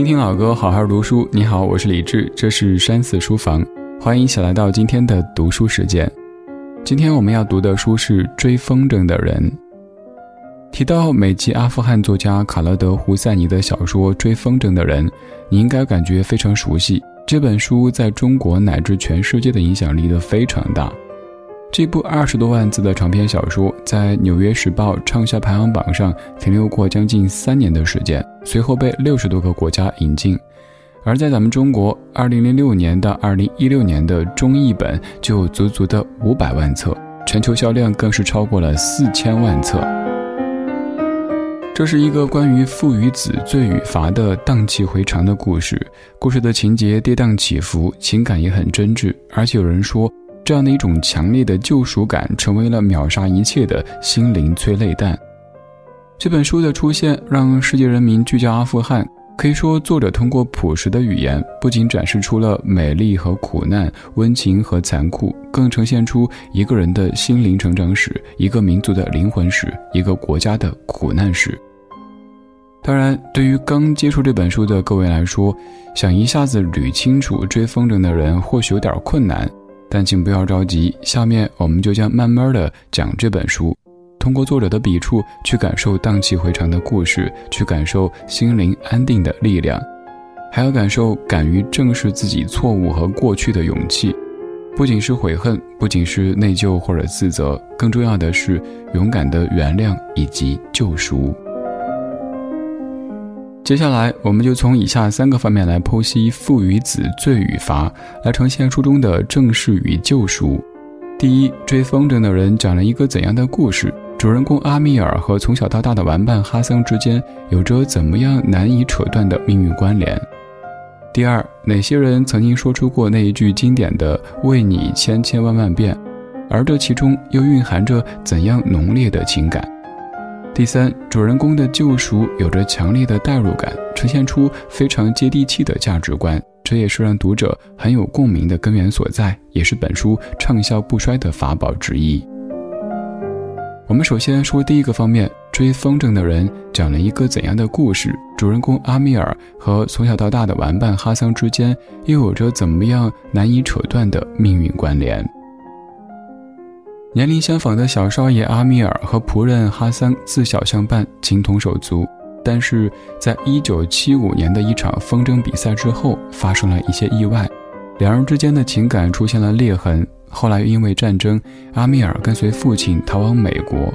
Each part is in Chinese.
听听老歌，好好读书。你好，我是李志，这是山寺书房，欢迎一起来到今天的读书时间。今天我们要读的书是《追风筝的人》。提到美籍阿富汗作家卡勒德·胡塞尼的小说《追风筝的人》，你应该感觉非常熟悉。这本书在中国乃至全世界的影响力都非常大。这部二十多万字的长篇小说，在《纽约时报》畅销排行榜上停留过将近三年的时间，随后被六十多个国家引进。而在咱们中国，二零零六年到二零一六年的中译本就足足的五百万册，全球销量更是超过了四千万册。这是一个关于父与子罪与罚的荡气回肠的故事，故事的情节跌宕起伏，情感也很真挚，而且有人说。这样的一种强烈的救赎感，成为了秒杀一切的心灵催泪弹。这本书的出现，让世界人民聚焦阿富汗。可以说，作者通过朴实的语言，不仅展示出了美丽和苦难、温情和残酷，更呈现出一个人的心灵成长史、一个民族的灵魂史、一个国家的苦难史。当然，对于刚接触这本书的各位来说，想一下子捋清楚追风筝的人，或许有点困难。但请不要着急，下面我们就将慢慢的讲这本书，通过作者的笔触去感受荡气回肠的故事，去感受心灵安定的力量，还要感受敢于正视自己错误和过去的勇气。不仅是悔恨，不仅是内疚或者自责，更重要的是勇敢的原谅以及救赎。接下来，我们就从以下三个方面来剖析父与子罪与罚，来呈现书中的正视与救赎。第一，追风筝的人讲了一个怎样的故事？主人公阿米尔和从小到大的玩伴哈桑之间有着怎么样难以扯断的命运关联？第二，哪些人曾经说出过那一句经典的“为你千千万万遍”，而这其中又蕴含着怎样浓烈的情感？第三，主人公的救赎有着强烈的代入感，呈现出非常接地气的价值观，这也是让读者很有共鸣的根源所在，也是本书畅销不衰的法宝之一。我们首先说第一个方面，追风筝的人讲了一个怎样的故事？主人公阿米尔和从小到大的玩伴哈桑之间又有着怎么样难以扯断的命运关联？年龄相仿的小少爷阿米尔和仆人哈桑自小相伴，情同手足。但是在一九七五年的一场风筝比赛之后，发生了一些意外，两人之间的情感出现了裂痕。后来因为战争，阿米尔跟随父亲逃往美国。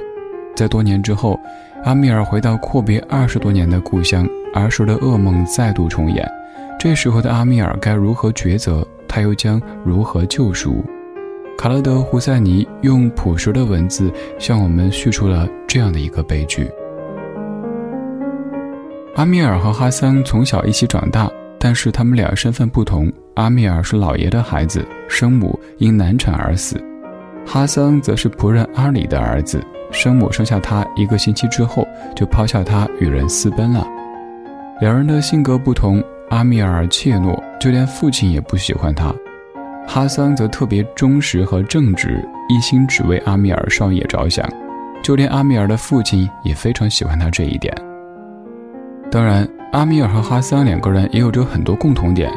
在多年之后，阿米尔回到阔别二十多年的故乡，儿时的噩梦再度重演。这时候的阿米尔该如何抉择？他又将如何救赎？卡勒德·胡塞尼用朴实的文字向我们叙述了这样的一个悲剧：阿米尔和哈桑从小一起长大，但是他们俩身份不同。阿米尔是老爷的孩子，生母因难产而死；哈桑则是仆人阿里的儿子，生母生下他一个星期之后就抛下他与人私奔了。两人的性格不同，阿米尔怯懦，就连父亲也不喜欢他。哈桑则特别忠实和正直，一心只为阿米尔少爷着想，就连阿米尔的父亲也非常喜欢他这一点。当然，阿米尔和哈桑两个人也有着很多共同点，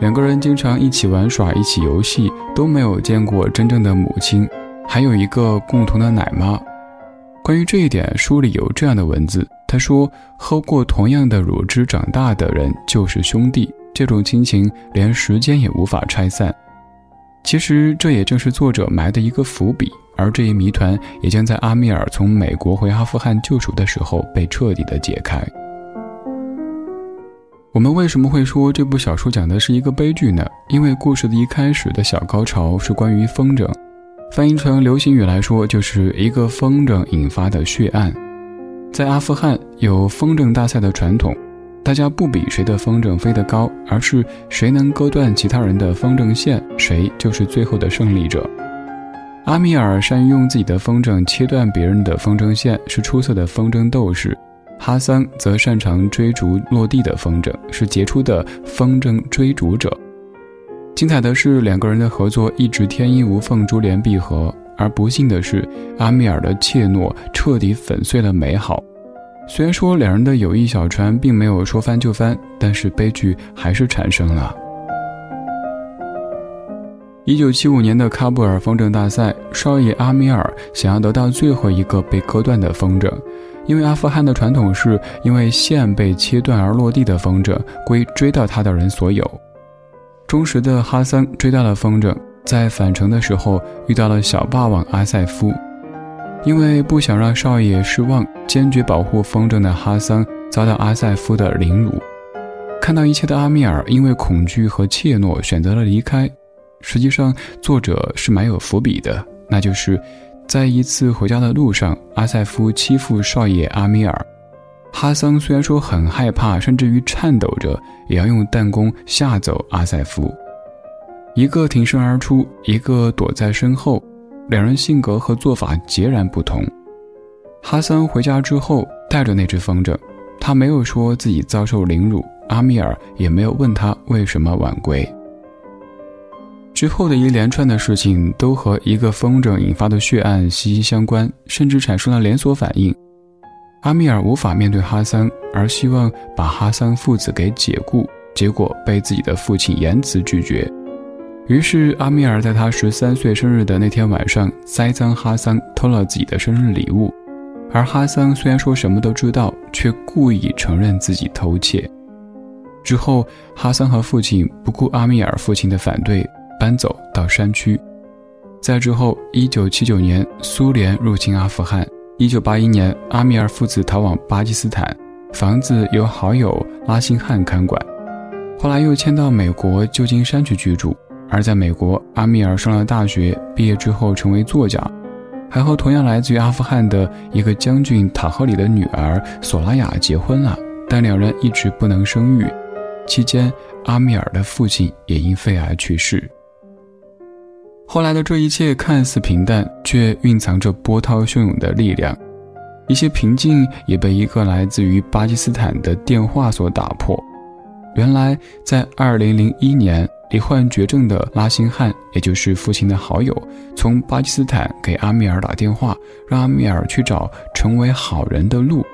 两个人经常一起玩耍、一起游戏，都没有见过真正的母亲，还有一个共同的奶妈。关于这一点，书里有这样的文字：他说，喝过同样的乳汁长大的人就是兄弟，这种亲情连时间也无法拆散。其实这也正是作者埋的一个伏笔，而这一谜团也将在阿米尔从美国回阿富汗救赎的时候被彻底的解开。我们为什么会说这部小说讲的是一个悲剧呢？因为故事的一开始的小高潮是关于风筝，翻译成流行语来说，就是一个风筝引发的血案。在阿富汗有风筝大赛的传统。大家不比谁的风筝飞得高，而是谁能割断其他人的风筝线，谁就是最后的胜利者。阿米尔善于用自己的风筝切断别人的风筝线，是出色的风筝斗士；哈桑则擅长追逐落地的风筝，是杰出的风筝追逐者。精彩的是，两个人的合作一直天衣无缝、珠联璧合，而不幸的是，阿米尔的怯懦彻底粉碎了美好。虽然说两人的友谊小船并没有说翻就翻，但是悲剧还是产生了。一九七五年的喀布尔风筝大赛，少爷阿米尔想要得到最后一个被割断的风筝，因为阿富汗的传统是，因为线被切断而落地的风筝归追到他的人所有。忠实的哈桑追到了风筝，在返程的时候遇到了小霸王阿塞夫。因为不想让少爷失望，坚决保护风筝的哈桑遭到阿塞夫的凌辱。看到一切的阿米尔因为恐惧和怯懦选择了离开。实际上，作者是蛮有伏笔的，那就是在一次回家的路上，阿塞夫欺负少爷阿米尔。哈桑虽然说很害怕，甚至于颤抖着，也要用弹弓吓走阿塞夫。一个挺身而出，一个躲在身后。两人性格和做法截然不同。哈桑回家之后带着那只风筝，他没有说自己遭受凌辱，阿米尔也没有问他为什么晚归。之后的一连串的事情都和一个风筝引发的血案息息相关，甚至产生了连锁反应。阿米尔无法面对哈桑，而希望把哈桑父子给解雇，结果被自己的父亲严词拒绝。于是，阿米尔在他十三岁生日的那天晚上，栽赃哈桑偷了自己的生日礼物。而哈桑虽然说什么都知道，却故意承认自己偷窃。之后，哈桑和父亲不顾阿米尔父亲的反对，搬走到山区。在之后，一九七九年，苏联入侵阿富汗。一九八一年，阿米尔父子逃往巴基斯坦，房子由好友拉辛汉看管。后来又迁到美国旧金山去居住。而在美国，阿米尔上了大学，毕业之后成为作家，还和同样来自于阿富汗的一个将军塔赫里的女儿索拉雅结婚了。但两人一直不能生育，期间阿米尔的父亲也因肺癌去世。后来的这一切看似平淡，却蕴藏着波涛汹涌的力量。一些平静也被一个来自于巴基斯坦的电话所打破。原来，在2001年。罹患绝症的拉辛汉，也就是父亲的好友，从巴基斯坦给阿米尔打电话，让阿米尔去找成为好人的路。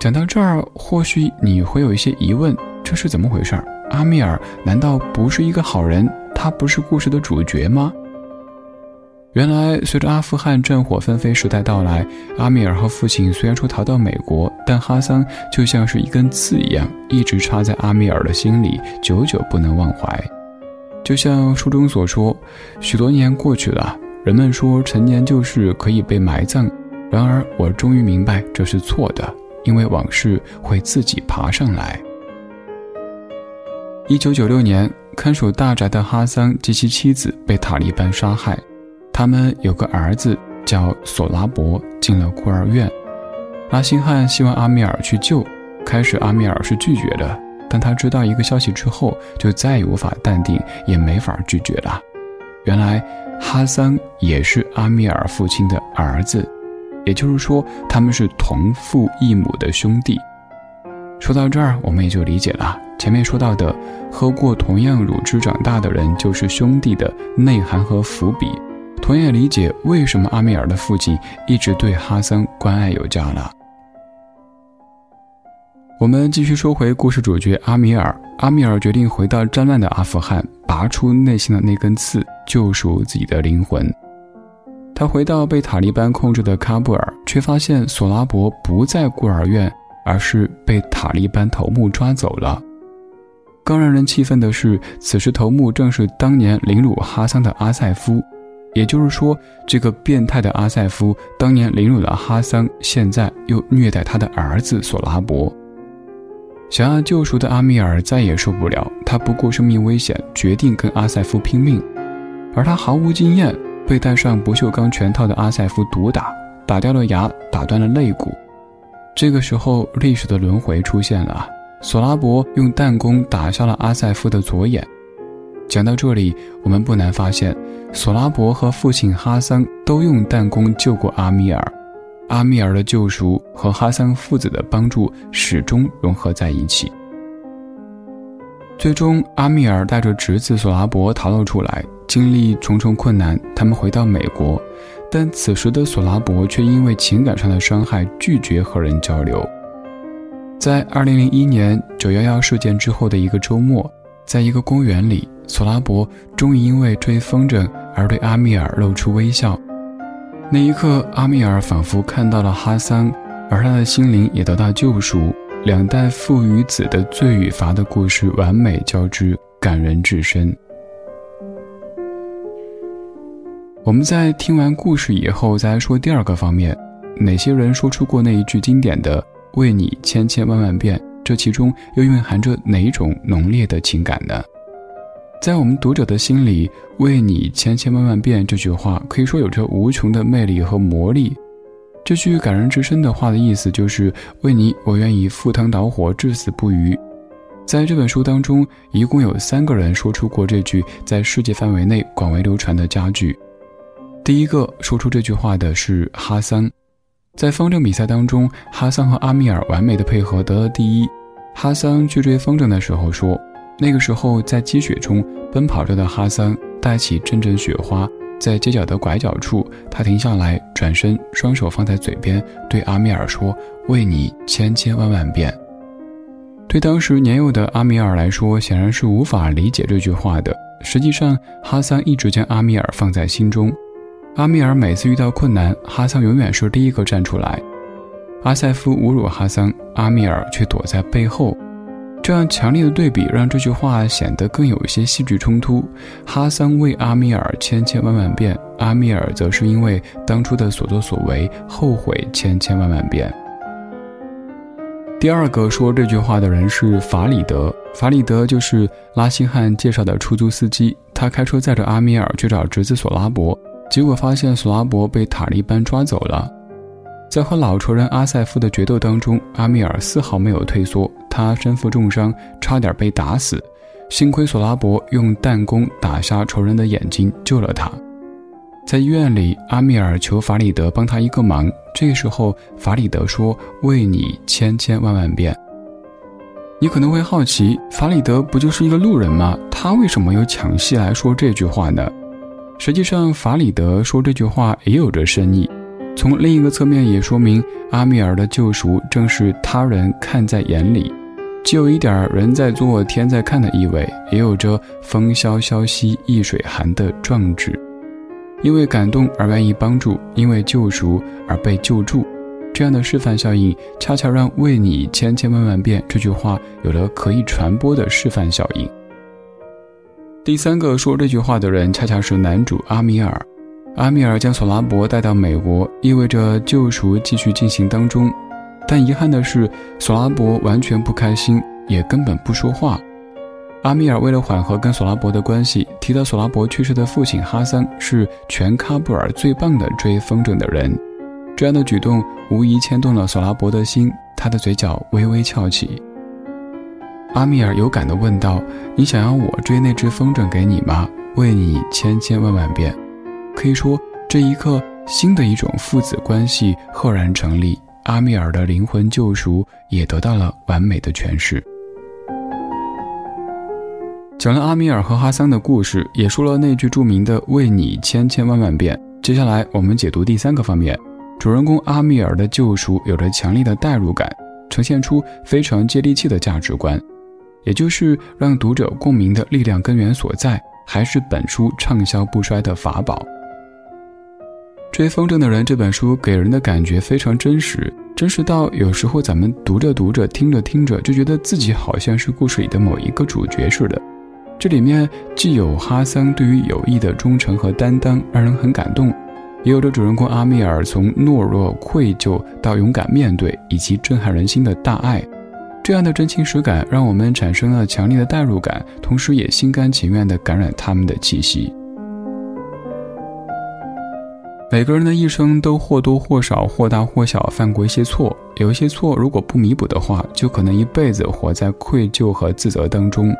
讲到这儿，或许你会有一些疑问：这是怎么回事？阿米尔难道不是一个好人？他不是故事的主角吗？原来，随着阿富汗战火纷飞时代到来，阿米尔和父亲虽然说逃到美国，但哈桑就像是一根刺一样，一直插在阿米尔的心里，久久不能忘怀。就像书中所说，许多年过去了，人们说陈年旧事可以被埋葬，然而我终于明白这是错的，因为往事会自己爬上来。一九九六年，看守大宅的哈桑及其妻子被塔利班杀害，他们有个儿子叫索拉伯，进了孤儿院。阿辛汉希望阿米尔去救，开始阿米尔是拒绝的。但他知道一个消息之后，就再也无法淡定，也没法拒绝了。原来，哈桑也是阿米尔父亲的儿子，也就是说，他们是同父异母的兄弟。说到这儿，我们也就理解了前面说到的“喝过同样乳汁长大的人就是兄弟”的内涵和伏笔，同样理解为什么阿米尔的父亲一直对哈桑关爱有加了。我们继续说回故事主角阿米尔。阿米尔决定回到战乱的阿富汗，拔出内心的那根刺，救赎自己的灵魂。他回到被塔利班控制的喀布尔，却发现索拉伯不在孤儿院，而是被塔利班头目抓走了。更让人气愤的是，此时头目正是当年凌辱哈桑的阿塞夫。也就是说，这个变态的阿塞夫当年凌辱了哈桑，现在又虐待他的儿子索拉伯。想要救赎的阿米尔再也受不了，他不顾生命危险，决定跟阿塞夫拼命。而他毫无经验，被戴上不锈钢拳套的阿塞夫毒打，打掉了牙，打断了肋骨。这个时候，历史的轮回出现了。索拉伯用弹弓打下了阿塞夫的左眼。讲到这里，我们不难发现，索拉伯和父亲哈桑都用弹弓救过阿米尔。阿米尔的救赎和哈桑父子的帮助始终融合在一起。最终，阿米尔带着侄子索拉伯逃了出来，经历重重困难，他们回到美国。但此时的索拉伯却因为情感上的伤害，拒绝和人交流，在二零零一年九幺幺事件之后的一个周末，在一个公园里，索拉伯终于因为追风筝而对阿米尔露出微笑。那一刻，阿米尔仿佛看到了哈桑，而他的心灵也得到救赎。两代父与子的罪与罚的故事完美交织，感人至深。我们在听完故事以后，再来说第二个方面：哪些人说出过那一句经典的？为你千千万万遍，这其中又蕴含着哪种浓烈的情感呢？在我们读者的心里，“为你千千万万遍”这句话可以说有着无穷的魅力和魔力。这句感人至深的话的意思就是：“为你，我愿意赴汤蹈火，至死不渝。”在这本书当中，一共有三个人说出过这句在世界范围内广为流传的佳句。第一个说出这句话的是哈桑。在风筝比赛当中，哈桑和阿米尔完美的配合得了第一。哈桑去追风筝的时候说：“那个时候在积雪中奔跑着的哈桑带起阵阵雪花，在街角的拐角处，他停下来，转身，双手放在嘴边，对阿米尔说：‘为你千千万万遍。’对当时年幼的阿米尔来说，显然是无法理解这句话的。实际上，哈桑一直将阿米尔放在心中。”阿米尔每次遇到困难，哈桑永远是第一个站出来。阿塞夫侮辱哈桑，阿米尔却躲在背后。这样强烈的对比，让这句话显得更有一些戏剧冲突。哈桑为阿米尔千千万万遍，阿米尔则是因为当初的所作所为后悔千千万万遍。第二个说这句话的人是法里德，法里德就是拉辛汉介绍的出租司机，他开车载着阿米尔去找侄子索拉伯。结果发现索拉伯被塔利班抓走了，在和老仇人阿塞夫的决斗当中，阿米尔丝毫没有退缩，他身负重伤，差点被打死，幸亏索拉伯用弹弓打瞎仇人的眼睛，救了他。在医院里，阿米尔求法里德帮他一个忙，这时候法里德说：“为你千千万万遍。”你可能会好奇，法里德不就是一个路人吗？他为什么又抢戏来说这句话呢？实际上，法里德说这句话也有着深意。从另一个侧面也说明，阿米尔的救赎正是他人看在眼里，既有一点人在做天在看的意味，也有着风萧萧兮易水寒的壮志。因为感动而愿意帮助，因为救赎而被救助，这样的示范效应，恰恰让“为你千千万万遍”这句话有了可以传播的示范效应。第三个说这句话的人，恰恰是男主阿米尔。阿米尔将索拉伯带到美国，意味着救赎继续进行当中。但遗憾的是，索拉伯完全不开心，也根本不说话。阿米尔为了缓和跟索拉伯的关系，提到索拉伯去世的父亲哈桑是全喀布尔最棒的追风筝的人。这样的举动无疑牵动了索拉伯的心，他的嘴角微微翘起。阿米尔有感地问道：“你想要我追那只风筝给你吗？为你千千万万遍。”可以说，这一刻，新的一种父子关系赫然成立。阿米尔的灵魂救赎也得到了完美的诠释。讲了阿米尔和哈桑的故事，也说了那句著名的“为你千千万万遍”。接下来，我们解读第三个方面：主人公阿米尔的救赎有着强烈的代入感，呈现出非常接地气的价值观。也就是让读者共鸣的力量根源所在，还是本书畅销不衰的法宝。《追风筝的人》这本书给人的感觉非常真实，真实到有时候咱们读着读着、听着听着，就觉得自己好像是故事里的某一个主角似的。这里面既有哈桑对于友谊的忠诚和担当，让人很感动，也有着主人公阿米尔从懦弱、愧疚到勇敢面对，以及震撼人心的大爱。这样的真情实感，让我们产生了强烈的代入感，同时也心甘情愿地感染他们的气息。每个人的一生都或多或少、或大或小犯过一些错，有一些错如果不弥补的话，就可能一辈子活在愧疚和自责当中。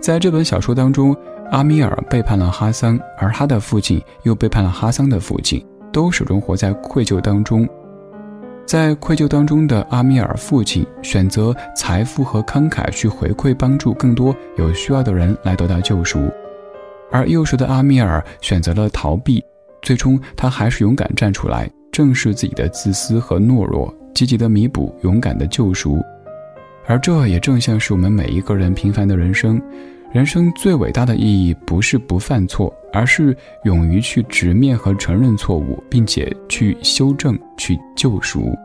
在这本小说当中，阿米尔背叛了哈桑，而他的父亲又背叛了哈桑的父亲，都始终活在愧疚当中。在愧疚当中的阿米尔父亲选择财富和慷慨去回馈帮助更多有需要的人来得到救赎，而幼时的阿米尔选择了逃避，最终他还是勇敢站出来，正视自己的自私和懦弱，积极的弥补，勇敢的救赎。而这也正像是我们每一个人平凡的人生。人生最伟大的意义不是不犯错，而是勇于去直面和承认错误，并且去修正、去救赎。《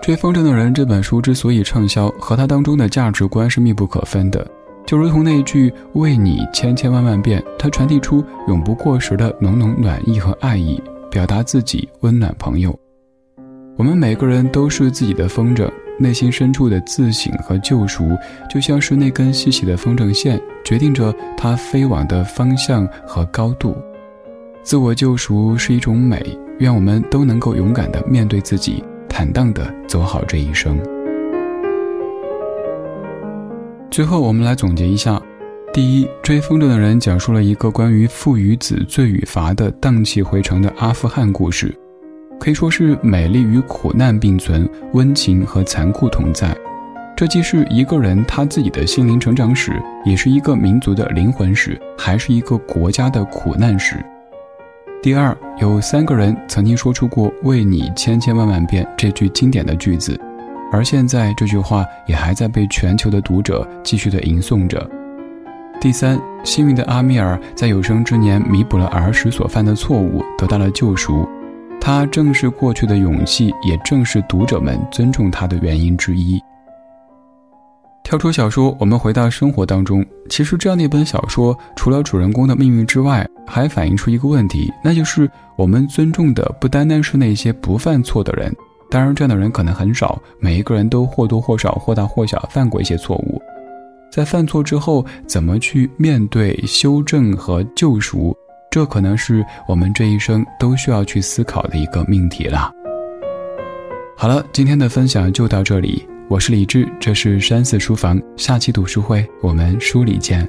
追风筝的人》这本书之所以畅销，和它当中的价值观是密不可分的。就如同那句“为你千千万万遍”，它传递出永不过时的浓浓暖意和爱意，表达自己温暖朋友。我们每个人都是自己的风筝。内心深处的自省和救赎，就像是那根细细的风筝线，决定着它飞往的方向和高度。自我救赎是一种美，愿我们都能够勇敢地面对自己，坦荡地走好这一生。最后，我们来总结一下：第一，追风筝的人讲述了一个关于父与子、罪与罚的荡气回肠的阿富汗故事。可以说是美丽与苦难并存，温情和残酷同在。这既是一个人他自己的心灵成长史，也是一个民族的灵魂史，还是一个国家的苦难史。第二，有三个人曾经说出过“为你千千万万遍”这句经典的句子，而现在这句话也还在被全球的读者继续的吟诵着。第三，幸运的阿米尔在有生之年弥补了儿时所犯的错误，得到了救赎。他正是过去的勇气，也正是读者们尊重他的原因之一。跳出小说，我们回到生活当中。其实，这样的一本小说，除了主人公的命运之外，还反映出一个问题，那就是我们尊重的不单单是那些不犯错的人。当然，这样的人可能很少，每一个人都或多或少、或大或小犯过一些错误。在犯错之后，怎么去面对、修正和救赎？这可能是我们这一生都需要去思考的一个命题了。好了，今天的分享就到这里，我是李志，这是山寺书房，下期读书会我们书里见。